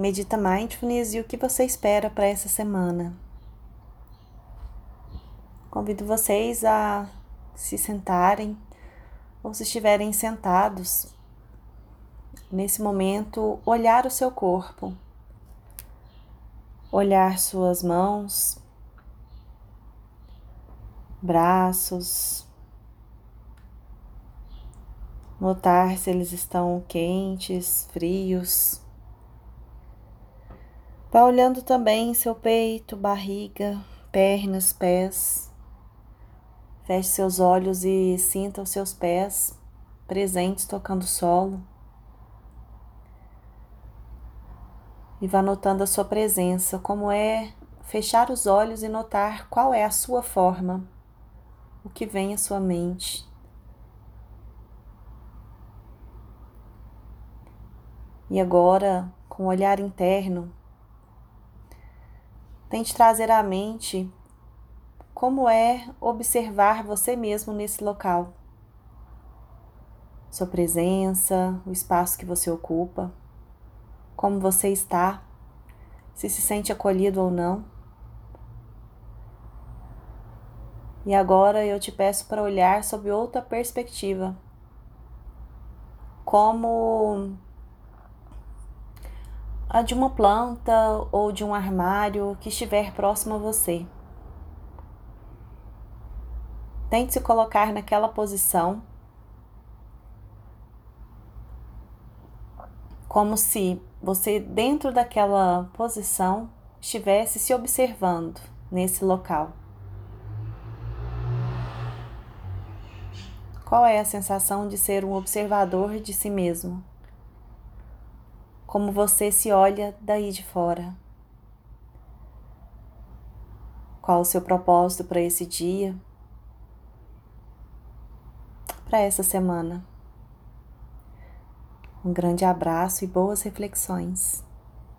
Medita Mindfulness e o que você espera para essa semana. Convido vocês a se sentarem ou se estiverem sentados, nesse momento, olhar o seu corpo, olhar suas mãos, braços, notar se eles estão quentes, frios. Vá olhando também seu peito, barriga, pernas, pés. Feche seus olhos e sinta os seus pés presentes tocando o solo. E vá notando a sua presença, como é fechar os olhos e notar qual é a sua forma, o que vem à sua mente. E agora, com o olhar interno, tente trazer à mente como é observar você mesmo nesse local. Sua presença, o espaço que você ocupa, como você está, se se sente acolhido ou não. E agora eu te peço para olhar sob outra perspectiva. Como a de uma planta ou de um armário que estiver próximo a você. Tente se colocar naquela posição, como se você, dentro daquela posição, estivesse se observando nesse local. Qual é a sensação de ser um observador de si mesmo? Como você se olha daí de fora. Qual o seu propósito para esse dia? Para essa semana? Um grande abraço e boas reflexões.